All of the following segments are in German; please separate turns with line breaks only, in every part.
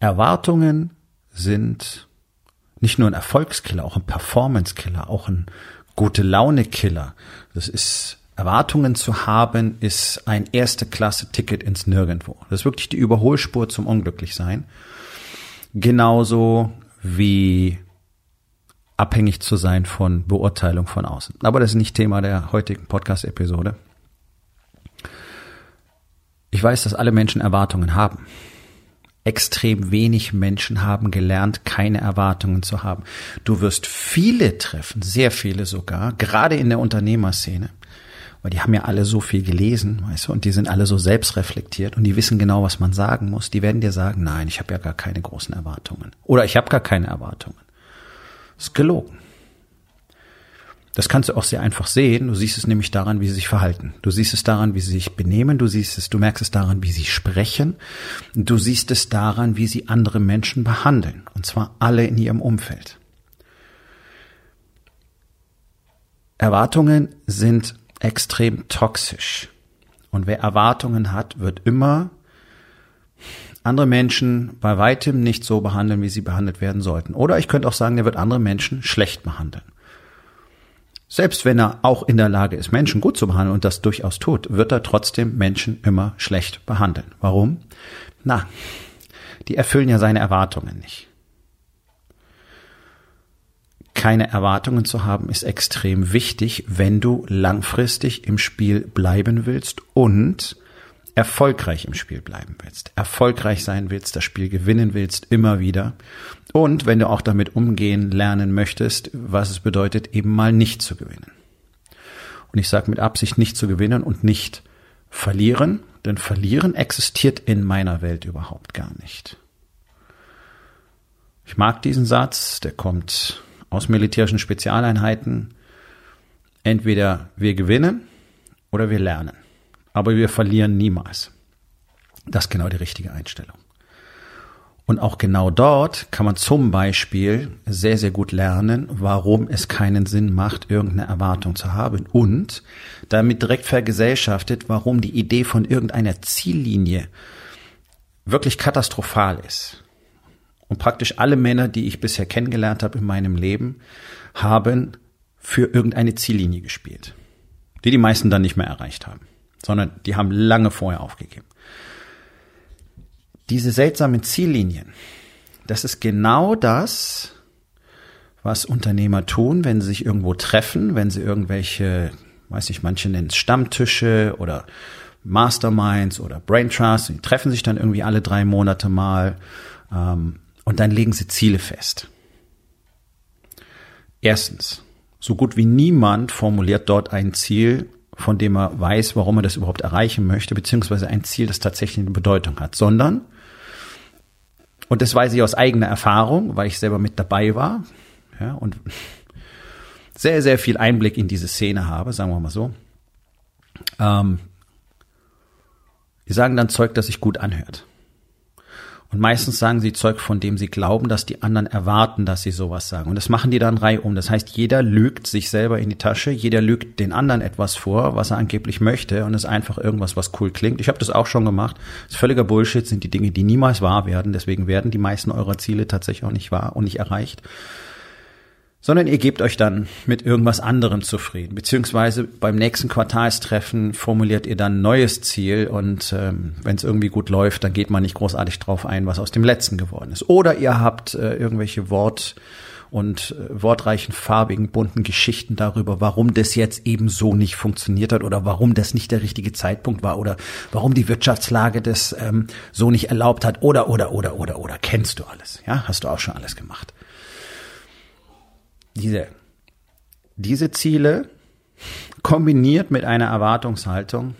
Erwartungen sind nicht nur ein Erfolgskiller, auch ein Performance-Killer, auch ein gute Laune-Killer. Das ist Erwartungen zu haben, ist ein erste Klasse-Ticket ins Nirgendwo. Das ist wirklich die Überholspur zum Unglücklichsein. Genauso wie abhängig zu sein von Beurteilung von außen. Aber das ist nicht Thema der heutigen Podcast-Episode. Ich weiß, dass alle Menschen Erwartungen haben extrem wenig Menschen haben gelernt, keine Erwartungen zu haben. Du wirst viele treffen, sehr viele sogar, gerade in der Unternehmerszene. Weil die haben ja alle so viel gelesen, weißt du, und die sind alle so selbstreflektiert und die wissen genau, was man sagen muss. Die werden dir sagen, nein, ich habe ja gar keine großen Erwartungen. Oder ich habe gar keine Erwartungen. Das ist gelogen. Das kannst du auch sehr einfach sehen. Du siehst es nämlich daran, wie sie sich verhalten. Du siehst es daran, wie sie sich benehmen. Du siehst es, du merkst es daran, wie sie sprechen. Du siehst es daran, wie sie andere Menschen behandeln. Und zwar alle in ihrem Umfeld. Erwartungen sind extrem toxisch. Und wer Erwartungen hat, wird immer andere Menschen bei weitem nicht so behandeln, wie sie behandelt werden sollten. Oder ich könnte auch sagen, der wird andere Menschen schlecht behandeln. Selbst wenn er auch in der Lage ist, Menschen gut zu behandeln und das durchaus tut, wird er trotzdem Menschen immer schlecht behandeln. Warum? Na, die erfüllen ja seine Erwartungen nicht. Keine Erwartungen zu haben ist extrem wichtig, wenn du langfristig im Spiel bleiben willst und erfolgreich im Spiel bleiben willst, erfolgreich sein willst, das Spiel gewinnen willst, immer wieder. Und wenn du auch damit umgehen lernen möchtest, was es bedeutet, eben mal nicht zu gewinnen. Und ich sage mit Absicht nicht zu gewinnen und nicht verlieren, denn verlieren existiert in meiner Welt überhaupt gar nicht. Ich mag diesen Satz, der kommt aus militärischen Spezialeinheiten. Entweder wir gewinnen oder wir lernen aber wir verlieren niemals. Das ist genau die richtige Einstellung. Und auch genau dort kann man zum Beispiel sehr, sehr gut lernen, warum es keinen Sinn macht, irgendeine Erwartung zu haben und damit direkt vergesellschaftet, warum die Idee von irgendeiner Ziellinie wirklich katastrophal ist. Und praktisch alle Männer, die ich bisher kennengelernt habe in meinem Leben, haben für irgendeine Ziellinie gespielt, die die meisten dann nicht mehr erreicht haben sondern die haben lange vorher aufgegeben. Diese seltsamen Ziellinien, das ist genau das, was Unternehmer tun, wenn sie sich irgendwo treffen, wenn sie irgendwelche, weiß ich, manche nennen es Stammtische oder Masterminds oder Brain Trust, die treffen sich dann irgendwie alle drei Monate mal ähm, und dann legen sie Ziele fest. Erstens, so gut wie niemand formuliert dort ein Ziel, von dem er weiß, warum er das überhaupt erreichen möchte, beziehungsweise ein Ziel, das tatsächlich eine Bedeutung hat, sondern, und das weiß ich aus eigener Erfahrung, weil ich selber mit dabei war, ja, und sehr, sehr viel Einblick in diese Szene habe, sagen wir mal so. Ähm, die sagen dann Zeug, das sich gut anhört. Und meistens sagen sie Zeug, von dem sie glauben, dass die anderen erwarten, dass sie sowas sagen. Und das machen die dann reihum. Das heißt, jeder lügt sich selber in die Tasche, jeder lügt den anderen etwas vor, was er angeblich möchte und ist einfach irgendwas, was cool klingt. Ich habe das auch schon gemacht. Das ist völliger Bullshit, sind die Dinge, die niemals wahr werden. Deswegen werden die meisten eurer Ziele tatsächlich auch nicht wahr und nicht erreicht sondern ihr gebt euch dann mit irgendwas anderem zufrieden. Beziehungsweise beim nächsten Quartalstreffen formuliert ihr dann ein neues Ziel und ähm, wenn es irgendwie gut läuft, dann geht man nicht großartig drauf ein, was aus dem letzten geworden ist. Oder ihr habt äh, irgendwelche Wort- und äh, wortreichen, farbigen, bunten Geschichten darüber, warum das jetzt eben so nicht funktioniert hat oder warum das nicht der richtige Zeitpunkt war oder warum die Wirtschaftslage das ähm, so nicht erlaubt hat oder oder oder oder oder kennst du alles, ja, hast du auch schon alles gemacht diese, diese Ziele kombiniert mit einer Erwartungshaltung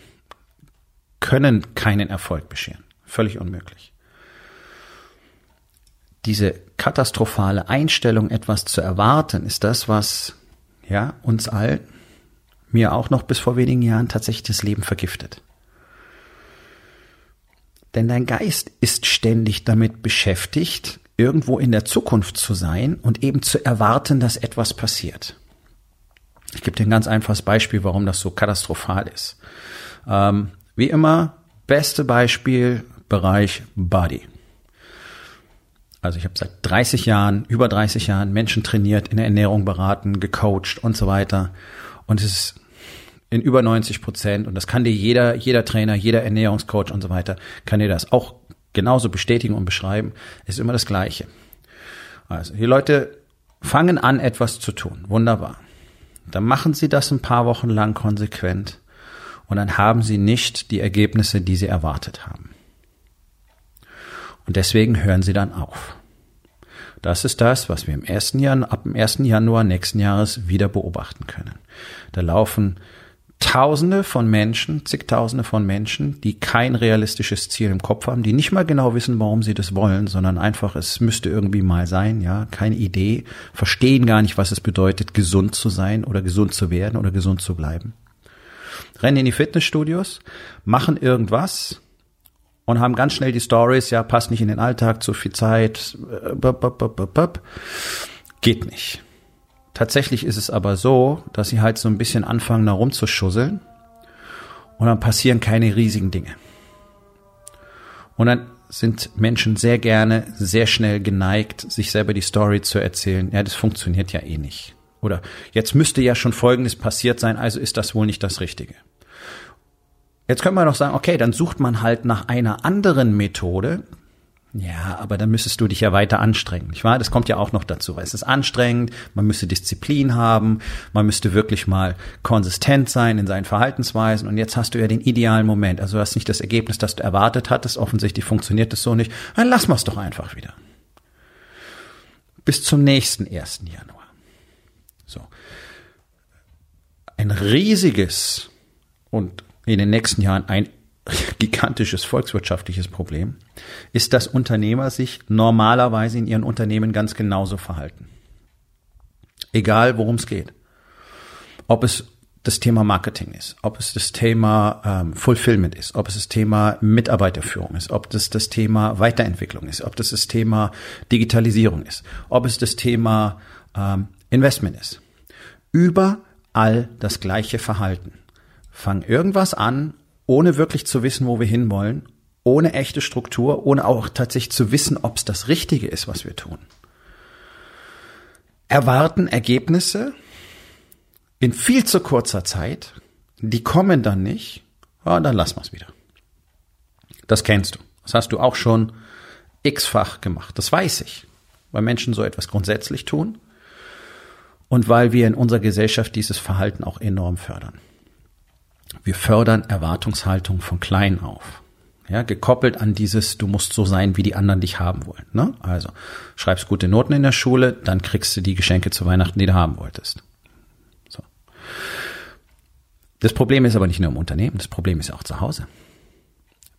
können keinen Erfolg bescheren. Völlig unmöglich. Diese katastrophale Einstellung, etwas zu erwarten, ist das, was ja uns allen, mir auch noch bis vor wenigen Jahren tatsächlich das Leben vergiftet. Denn dein Geist ist ständig damit beschäftigt, irgendwo in der Zukunft zu sein und eben zu erwarten, dass etwas passiert. Ich gebe dir ein ganz einfaches Beispiel, warum das so katastrophal ist. Ähm, wie immer, beste Beispiel, Bereich Body. Also ich habe seit 30 Jahren, über 30 Jahren Menschen trainiert, in der Ernährung beraten, gecoacht und so weiter. Und es ist in über 90 Prozent, und das kann dir jeder, jeder Trainer, jeder Ernährungscoach und so weiter, kann dir das auch genauso bestätigen und beschreiben, ist immer das Gleiche. Also die Leute fangen an, etwas zu tun. Wunderbar. Dann machen sie das ein paar Wochen lang konsequent und dann haben sie nicht die Ergebnisse, die sie erwartet haben. Und deswegen hören sie dann auf. Das ist das, was wir im ersten Jahr, ab dem 1. Januar nächsten Jahres wieder beobachten können. Da laufen Tausende von Menschen, zigtausende von Menschen, die kein realistisches Ziel im Kopf haben, die nicht mal genau wissen, warum sie das wollen, sondern einfach, es müsste irgendwie mal sein, ja, keine Idee, verstehen gar nicht, was es bedeutet, gesund zu sein oder gesund zu werden oder gesund zu bleiben. Rennen in die Fitnessstudios, machen irgendwas und haben ganz schnell die Stories, ja, passt nicht in den Alltag, zu viel Zeit, äh, geht nicht. Tatsächlich ist es aber so, dass sie halt so ein bisschen anfangen, da rumzuschusseln und dann passieren keine riesigen Dinge. Und dann sind Menschen sehr gerne, sehr schnell geneigt, sich selber die Story zu erzählen. Ja, das funktioniert ja eh nicht. Oder jetzt müsste ja schon Folgendes passiert sein, also ist das wohl nicht das Richtige. Jetzt können wir noch sagen, okay, dann sucht man halt nach einer anderen Methode, ja, aber dann müsstest du dich ja weiter anstrengen, nicht wahr? Das kommt ja auch noch dazu, weil es ist anstrengend, man müsste Disziplin haben, man müsste wirklich mal konsistent sein in seinen Verhaltensweisen und jetzt hast du ja den idealen Moment. Also du hast nicht das Ergebnis, das du erwartet hattest, offensichtlich funktioniert es so nicht. Dann lassen wir es doch einfach wieder. Bis zum nächsten 1. Januar. So. Ein riesiges und in den nächsten Jahren ein gigantisches volkswirtschaftliches Problem, ist, dass Unternehmer sich normalerweise in ihren Unternehmen ganz genauso verhalten. Egal, worum es geht. Ob es das Thema Marketing ist, ob es das Thema ähm, Fulfillment ist, ob es das Thema Mitarbeiterführung ist, ob das das Thema Weiterentwicklung ist, ob das das Thema Digitalisierung ist, ob es das Thema ähm, Investment ist. Überall das gleiche Verhalten. Fang irgendwas an ohne wirklich zu wissen, wo wir hinwollen, ohne echte Struktur, ohne auch tatsächlich zu wissen, ob es das Richtige ist, was wir tun. Erwarten Ergebnisse in viel zu kurzer Zeit, die kommen dann nicht, ja, dann lassen wir es wieder. Das kennst du. Das hast du auch schon x-fach gemacht. Das weiß ich, weil Menschen so etwas grundsätzlich tun und weil wir in unserer Gesellschaft dieses Verhalten auch enorm fördern. Wir fördern Erwartungshaltung von klein auf. Ja, gekoppelt an dieses, du musst so sein, wie die anderen dich haben wollen. Ne? Also, schreibst gute Noten in der Schule, dann kriegst du die Geschenke zu Weihnachten, die du haben wolltest. So. Das Problem ist aber nicht nur im Unternehmen, das Problem ist auch zu Hause.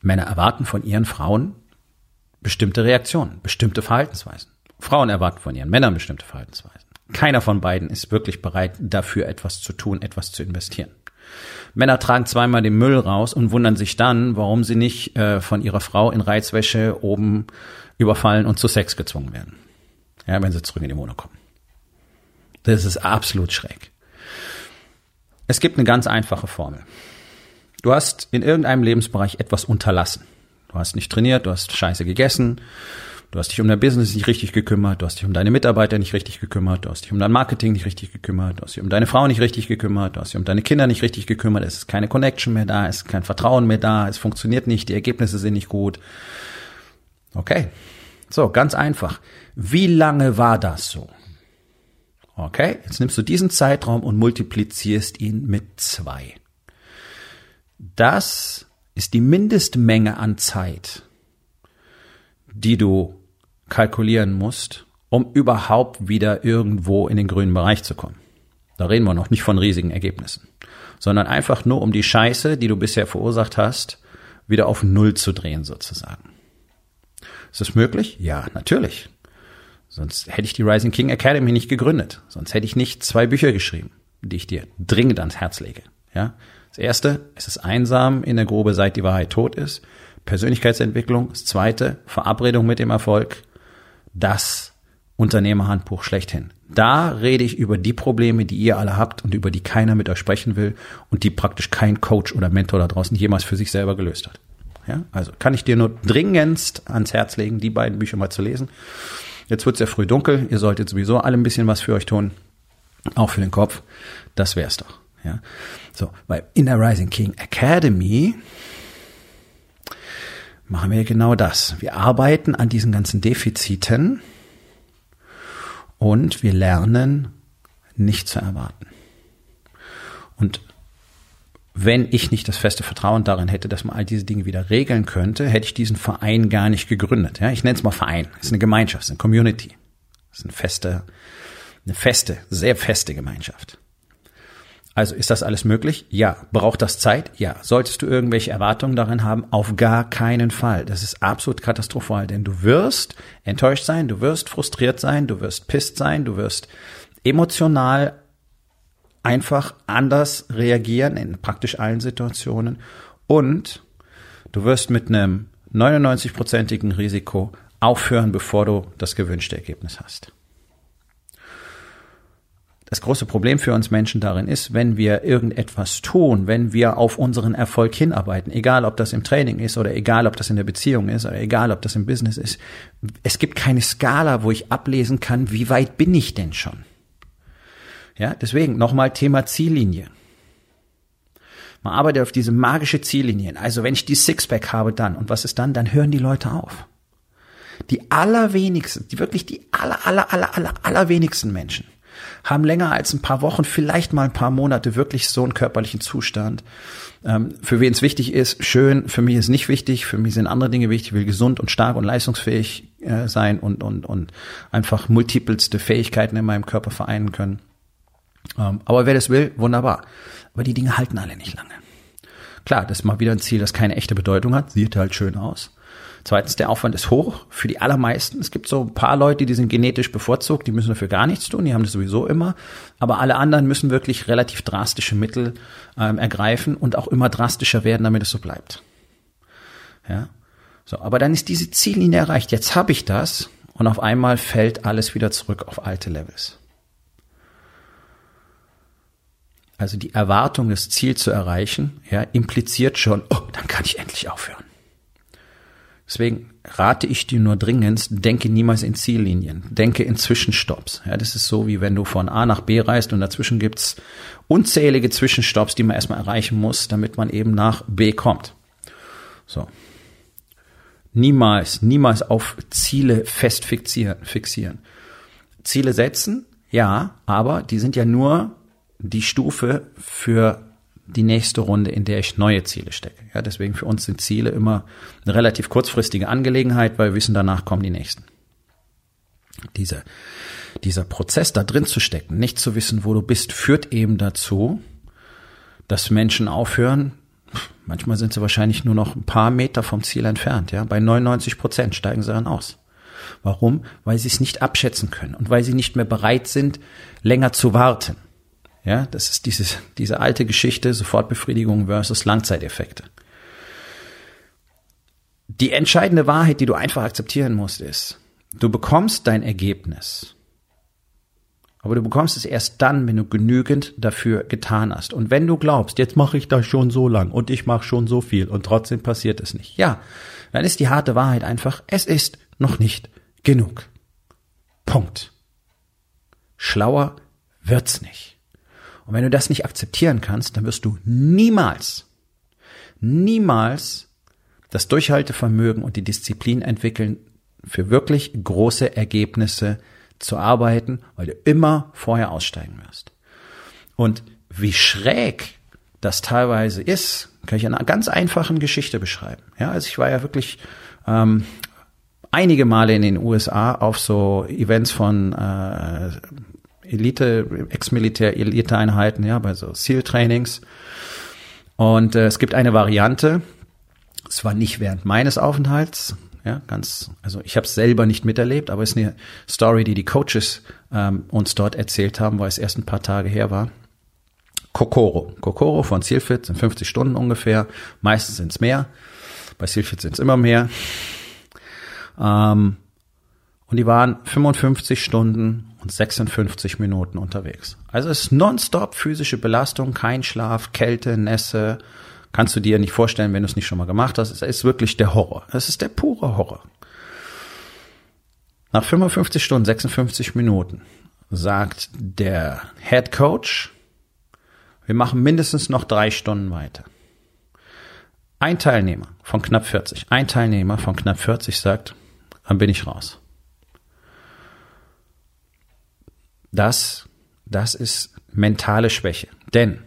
Männer erwarten von ihren Frauen bestimmte Reaktionen, bestimmte Verhaltensweisen. Frauen erwarten von ihren Männern bestimmte Verhaltensweisen. Keiner von beiden ist wirklich bereit, dafür etwas zu tun, etwas zu investieren. Männer tragen zweimal den Müll raus und wundern sich dann, warum sie nicht äh, von ihrer Frau in Reizwäsche oben überfallen und zu Sex gezwungen werden. Ja, wenn sie zurück in die Wohnung kommen. Das ist absolut schräg. Es gibt eine ganz einfache Formel. Du hast in irgendeinem Lebensbereich etwas unterlassen. Du hast nicht trainiert, du hast scheiße gegessen, Du hast dich um dein Business nicht richtig gekümmert, du hast dich um deine Mitarbeiter nicht richtig gekümmert, du hast dich um dein Marketing nicht richtig gekümmert, du hast dich um deine Frau nicht richtig gekümmert, du hast dich um deine Kinder nicht richtig gekümmert, es ist keine Connection mehr da, es ist kein Vertrauen mehr da, es funktioniert nicht, die Ergebnisse sind nicht gut. Okay. So, ganz einfach. Wie lange war das so? Okay, jetzt nimmst du diesen Zeitraum und multiplizierst ihn mit zwei. Das ist die Mindestmenge an Zeit, die du kalkulieren musst, um überhaupt wieder irgendwo in den grünen Bereich zu kommen. Da reden wir noch nicht von riesigen Ergebnissen, sondern einfach nur um die Scheiße, die du bisher verursacht hast, wieder auf Null zu drehen sozusagen. Ist das möglich? Ja, natürlich. Sonst hätte ich die Rising King Academy nicht gegründet. Sonst hätte ich nicht zwei Bücher geschrieben, die ich dir dringend ans Herz lege. Ja? Das erste, es ist einsam in der Grube, seit die Wahrheit tot ist. Persönlichkeitsentwicklung. Das zweite, Verabredung mit dem Erfolg. Das Unternehmerhandbuch schlechthin. Da rede ich über die Probleme, die ihr alle habt und über die keiner mit euch sprechen will und die praktisch kein Coach oder Mentor da draußen jemals für sich selber gelöst hat. Ja, also kann ich dir nur dringendst ans Herz legen, die beiden Bücher mal zu lesen. Jetzt wird es ja früh dunkel. Ihr solltet sowieso alle ein bisschen was für euch tun. Auch für den Kopf. Das wär's doch. Ja. So, weil in der Rising King Academy machen wir genau das. Wir arbeiten an diesen ganzen Defiziten und wir lernen nicht zu erwarten. Und wenn ich nicht das feste Vertrauen darin hätte, dass man all diese Dinge wieder regeln könnte, hätte ich diesen Verein gar nicht gegründet. Ja, ich nenne es mal Verein. Es ist eine Gemeinschaft, es ist eine Community. Es ist eine feste, eine feste, sehr feste Gemeinschaft. Also ist das alles möglich? Ja. Braucht das Zeit? Ja. Solltest du irgendwelche Erwartungen darin haben? Auf gar keinen Fall. Das ist absolut katastrophal, denn du wirst enttäuscht sein, du wirst frustriert sein, du wirst pisst sein, du wirst emotional einfach anders reagieren in praktisch allen Situationen und du wirst mit einem 99-prozentigen Risiko aufhören, bevor du das gewünschte Ergebnis hast. Das große Problem für uns Menschen darin ist, wenn wir irgendetwas tun, wenn wir auf unseren Erfolg hinarbeiten, egal ob das im Training ist oder egal ob das in der Beziehung ist oder egal ob das im Business ist, es gibt keine Skala, wo ich ablesen kann, wie weit bin ich denn schon. Ja, deswegen nochmal Thema Ziellinie. Man arbeitet auf diese magische Ziellinien. Also wenn ich die Sixpack habe, dann und was ist dann? Dann hören die Leute auf. Die allerwenigsten, die wirklich die aller, aller, aller, aller, allerwenigsten Menschen haben länger als ein paar Wochen, vielleicht mal ein paar Monate wirklich so einen körperlichen Zustand. Ähm, für wen es wichtig ist, schön. Für mich ist nicht wichtig. Für mich sind andere Dinge wichtig. Ich will gesund und stark und leistungsfähig äh, sein und, und, und einfach multipelste Fähigkeiten in meinem Körper vereinen können. Ähm, aber wer das will, wunderbar. Aber die Dinge halten alle nicht lange. Klar, das ist mal wieder ein Ziel, das keine echte Bedeutung hat, sieht halt schön aus. Zweitens, der Aufwand ist hoch für die allermeisten. Es gibt so ein paar Leute, die sind genetisch bevorzugt, die müssen dafür gar nichts tun, die haben das sowieso immer. Aber alle anderen müssen wirklich relativ drastische Mittel ähm, ergreifen und auch immer drastischer werden, damit es so bleibt. Ja. So, aber dann ist diese Ziellinie erreicht. Jetzt habe ich das und auf einmal fällt alles wieder zurück auf alte Levels. Also die Erwartung, das Ziel zu erreichen, ja, impliziert schon, oh, dann kann ich endlich aufhören. Deswegen rate ich dir nur dringend, denke niemals in Ziellinien, denke in Zwischenstopps. Ja, das ist so, wie wenn du von A nach B reist und dazwischen gibt's unzählige Zwischenstopps, die man erstmal erreichen muss, damit man eben nach B kommt. So. Niemals, niemals auf Ziele fest fixieren, fixieren. Ziele setzen, ja, aber die sind ja nur die Stufe für die nächste Runde, in der ich neue Ziele stecke. Ja, deswegen für uns sind Ziele immer eine relativ kurzfristige Angelegenheit, weil wir wissen, danach kommen die nächsten. Dieser, dieser Prozess da drin zu stecken, nicht zu wissen, wo du bist, führt eben dazu, dass Menschen aufhören. Manchmal sind sie wahrscheinlich nur noch ein paar Meter vom Ziel entfernt. Ja, bei 99 Prozent steigen sie dann aus. Warum? Weil sie es nicht abschätzen können und weil sie nicht mehr bereit sind, länger zu warten. Ja, das ist dieses, diese alte Geschichte, Sofortbefriedigung versus Langzeiteffekte. Die entscheidende Wahrheit, die du einfach akzeptieren musst, ist, du bekommst dein Ergebnis. Aber du bekommst es erst dann, wenn du genügend dafür getan hast. Und wenn du glaubst, jetzt mache ich das schon so lang und ich mache schon so viel und trotzdem passiert es nicht. Ja, dann ist die harte Wahrheit einfach, es ist noch nicht genug. Punkt. Schlauer wird's nicht. Und wenn du das nicht akzeptieren kannst, dann wirst du niemals, niemals das Durchhaltevermögen und die Disziplin entwickeln, für wirklich große Ergebnisse zu arbeiten, weil du immer vorher aussteigen wirst. Und wie schräg das teilweise ist, kann ich in einer ganz einfachen Geschichte beschreiben. Ja, also ich war ja wirklich ähm, einige Male in den USA auf so Events von äh, Elite, Ex-Militär, Elite-Einheiten, ja, bei so SEAL-Trainings. Und äh, es gibt eine Variante, es war nicht während meines Aufenthalts, ja, ganz, also ich habe es selber nicht miterlebt, aber es ist eine Story, die die Coaches ähm, uns dort erzählt haben, weil es erst ein paar Tage her war. Kokoro. Kokoro von Zielfit sind 50 Stunden ungefähr. Meistens sind es mehr. Bei Zielfit sind es immer mehr. Ähm, und die waren 55 Stunden und 56 Minuten unterwegs. Also es ist nonstop physische Belastung, kein Schlaf, Kälte, Nässe. Kannst du dir nicht vorstellen, wenn du es nicht schon mal gemacht hast. Es ist wirklich der Horror. Es ist der pure Horror. Nach 55 Stunden, 56 Minuten sagt der Head Coach, wir machen mindestens noch drei Stunden weiter. Ein Teilnehmer von knapp 40, ein Teilnehmer von knapp 40 sagt, dann bin ich raus. Das, das ist mentale Schwäche. Denn,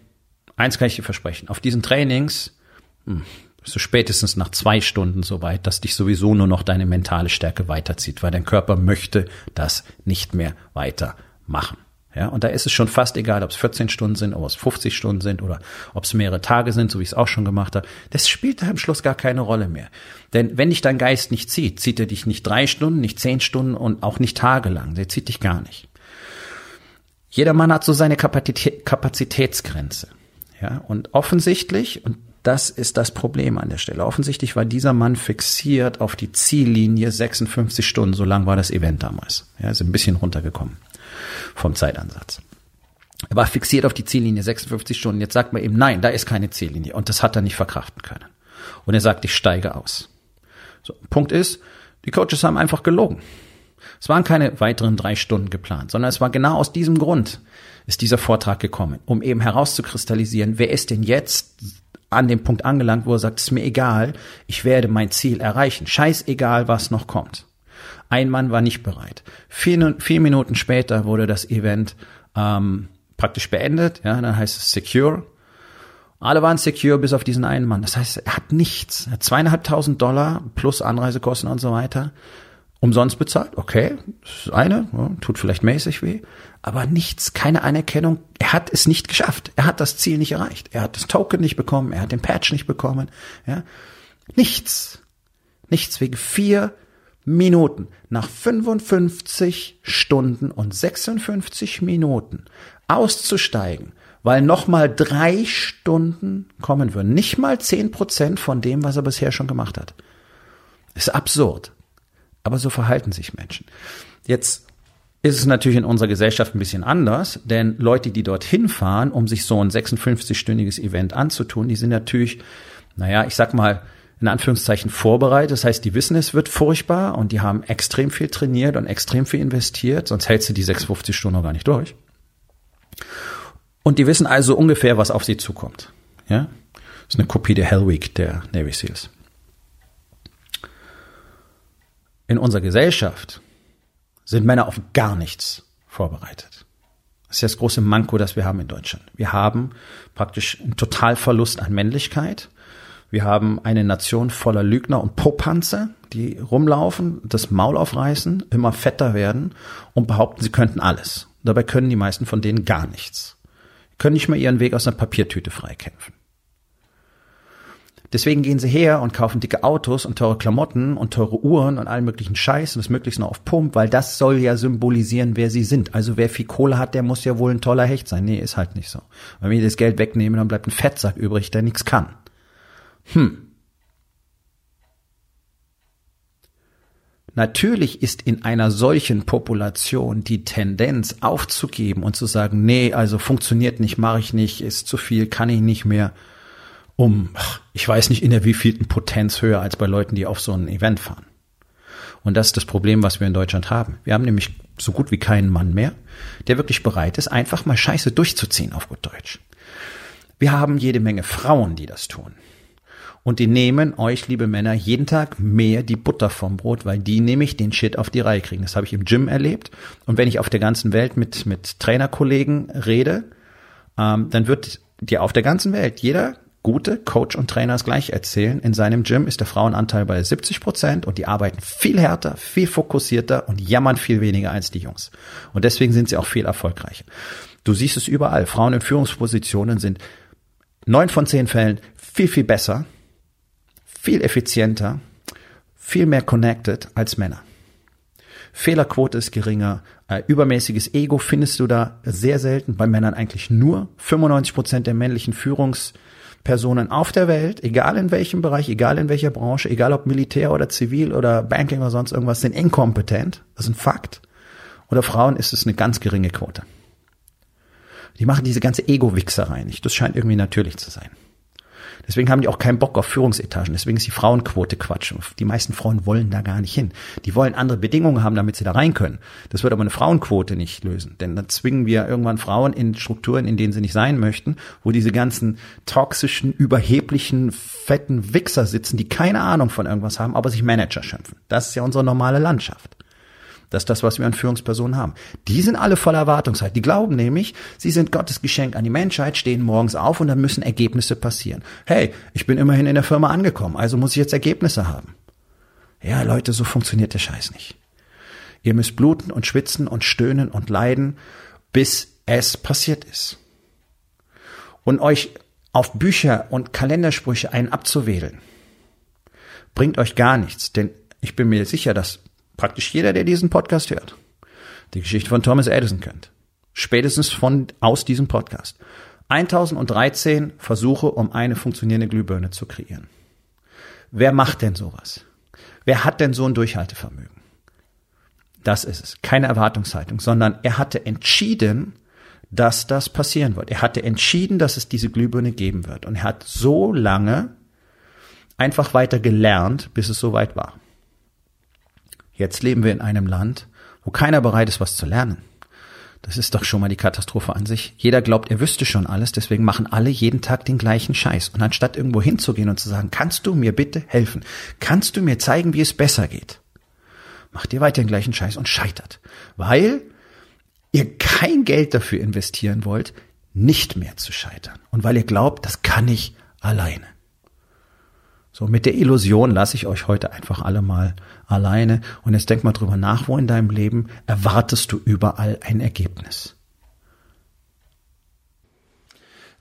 eins kann ich dir versprechen, auf diesen Trainings hm, bist du spätestens nach zwei Stunden so weit, dass dich sowieso nur noch deine mentale Stärke weiterzieht, weil dein Körper möchte das nicht mehr weitermachen. Ja, und da ist es schon fast egal, ob es 14 Stunden sind, ob es 50 Stunden sind oder ob es mehrere Tage sind, so wie ich es auch schon gemacht habe. Das spielt da am Schluss gar keine Rolle mehr. Denn wenn dich dein Geist nicht zieht, zieht er dich nicht drei Stunden, nicht zehn Stunden und auch nicht tagelang. Der zieht dich gar nicht. Jeder Mann hat so seine Kapazitätsgrenze. Ja, und offensichtlich, und das ist das Problem an der Stelle. Offensichtlich war dieser Mann fixiert auf die Ziellinie 56 Stunden. So lang war das Event damals. Ja, ist ein bisschen runtergekommen vom Zeitansatz. Er war fixiert auf die Ziellinie 56 Stunden. Jetzt sagt man ihm, nein, da ist keine Ziellinie. Und das hat er nicht verkraften können. Und er sagt, ich steige aus. So, Punkt ist, die Coaches haben einfach gelogen. Es waren keine weiteren drei Stunden geplant, sondern es war genau aus diesem Grund ist dieser Vortrag gekommen, um eben herauszukristallisieren, wer ist denn jetzt an dem Punkt angelangt, wo er sagt, es ist mir egal, ich werde mein Ziel erreichen, scheißegal, was noch kommt. Ein Mann war nicht bereit. Vier, vier Minuten später wurde das Event ähm, praktisch beendet. Ja, dann heißt es secure. Alle waren secure bis auf diesen einen Mann. Das heißt, er hat nichts. Er hat zweieinhalbtausend Dollar plus Anreisekosten und so weiter umsonst bezahlt. Okay, das ist eine, tut vielleicht mäßig weh, aber nichts, keine Anerkennung. Er hat es nicht geschafft. Er hat das Ziel nicht erreicht. Er hat das Token nicht bekommen. Er hat den Patch nicht bekommen. Ja, nichts, nichts wegen vier Minuten, nach 55 Stunden und 56 Minuten auszusteigen, weil nochmal drei Stunden kommen würden. Nicht mal zehn Prozent von dem, was er bisher schon gemacht hat. ist absurd. Aber so verhalten sich Menschen. Jetzt ist es natürlich in unserer Gesellschaft ein bisschen anders, denn Leute, die dorthin fahren, um sich so ein 56-stündiges Event anzutun, die sind natürlich, naja, ich sag mal, in Anführungszeichen vorbereitet. Das heißt, die wissen, es wird furchtbar und die haben extrem viel trainiert und extrem viel investiert, sonst hältst du die 56 Stunden noch gar nicht durch. Und die wissen also ungefähr, was auf sie zukommt. Ja? Das ist eine Kopie der Hell Week der Navy SEALs. In unserer Gesellschaft sind Männer auf gar nichts vorbereitet. Das ist das große Manko, das wir haben in Deutschland. Wir haben praktisch einen Totalverlust an Männlichkeit wir haben eine Nation voller Lügner und Popanze, die rumlaufen, das Maul aufreißen, immer fetter werden und behaupten, sie könnten alles. Dabei können die meisten von denen gar nichts. Können nicht mal ihren Weg aus einer Papiertüte freikämpfen. Deswegen gehen sie her und kaufen dicke Autos und teure Klamotten und teure Uhren und allen möglichen Scheiß und das möglichst noch auf Pump, weil das soll ja symbolisieren, wer sie sind. Also wer viel Kohle hat, der muss ja wohl ein toller Hecht sein. Nee, ist halt nicht so. Wenn wir das Geld wegnehmen, dann bleibt ein Fettsack übrig, der nichts kann. Hm. Natürlich ist in einer solchen Population die Tendenz aufzugeben und zu sagen, nee, also funktioniert nicht, mache ich nicht, ist zu viel, kann ich nicht mehr, um, ich weiß nicht, in der wievielten Potenz höher als bei Leuten, die auf so ein Event fahren. Und das ist das Problem, was wir in Deutschland haben. Wir haben nämlich so gut wie keinen Mann mehr, der wirklich bereit ist, einfach mal Scheiße durchzuziehen auf gut Deutsch. Wir haben jede Menge Frauen, die das tun. Und die nehmen euch, liebe Männer, jeden Tag mehr die Butter vom Brot, weil die nämlich den Shit auf die Reihe kriegen. Das habe ich im Gym erlebt. Und wenn ich auf der ganzen Welt mit, mit Trainerkollegen rede, ähm, dann wird dir auf der ganzen Welt jeder gute Coach und Trainer das gleich erzählen. In seinem Gym ist der Frauenanteil bei 70 Prozent und die arbeiten viel härter, viel fokussierter und jammern viel weniger als die Jungs. Und deswegen sind sie auch viel erfolgreicher. Du siehst es überall. Frauen in Führungspositionen sind neun von zehn Fällen viel, viel besser, viel effizienter, viel mehr connected als Männer. Fehlerquote ist geringer, äh, übermäßiges Ego findest du da sehr selten, bei Männern eigentlich nur. 95 Prozent der männlichen Führungspersonen auf der Welt, egal in welchem Bereich, egal in welcher Branche, egal ob Militär oder Zivil oder Banking oder sonst irgendwas, sind inkompetent. Das ist ein Fakt. Oder Frauen ist es eine ganz geringe Quote. Die machen diese ganze Ego-Wichserei nicht. Das scheint irgendwie natürlich zu sein. Deswegen haben die auch keinen Bock auf Führungsetagen. Deswegen ist die Frauenquote Quatsch. Die meisten Frauen wollen da gar nicht hin. Die wollen andere Bedingungen haben, damit sie da rein können. Das wird aber eine Frauenquote nicht lösen. Denn dann zwingen wir irgendwann Frauen in Strukturen, in denen sie nicht sein möchten, wo diese ganzen toxischen, überheblichen, fetten Wichser sitzen, die keine Ahnung von irgendwas haben, aber sich Manager schimpfen. Das ist ja unsere normale Landschaft. Das ist das, was wir an Führungspersonen haben. Die sind alle voller Erwartungshaltung. Die glauben nämlich, sie sind Gottes Geschenk an die Menschheit, stehen morgens auf und dann müssen Ergebnisse passieren. Hey, ich bin immerhin in der Firma angekommen, also muss ich jetzt Ergebnisse haben. Ja, Leute, so funktioniert der Scheiß nicht. Ihr müsst bluten und schwitzen und stöhnen und leiden, bis es passiert ist. Und euch auf Bücher und Kalendersprüche einen abzuwählen, bringt euch gar nichts, denn ich bin mir sicher, dass praktisch jeder, der diesen Podcast hört, die Geschichte von Thomas Edison kennt. Spätestens von, aus diesem Podcast. 1013 Versuche, um eine funktionierende Glühbirne zu kreieren. Wer macht denn sowas? Wer hat denn so ein Durchhaltevermögen? Das ist es. Keine Erwartungshaltung, sondern er hatte entschieden, dass das passieren wird. Er hatte entschieden, dass es diese Glühbirne geben wird. Und er hat so lange einfach weiter gelernt, bis es soweit war. Jetzt leben wir in einem Land, wo keiner bereit ist, was zu lernen. Das ist doch schon mal die Katastrophe an sich. Jeder glaubt, er wüsste schon alles, deswegen machen alle jeden Tag den gleichen Scheiß. Und anstatt irgendwo hinzugehen und zu sagen, kannst du mir bitte helfen? Kannst du mir zeigen, wie es besser geht? Macht ihr weiter den gleichen Scheiß und scheitert. Weil ihr kein Geld dafür investieren wollt, nicht mehr zu scheitern. Und weil ihr glaubt, das kann ich alleine. So, mit der Illusion lasse ich euch heute einfach alle mal alleine. Und jetzt denk mal drüber nach, wo in deinem Leben erwartest du überall ein Ergebnis?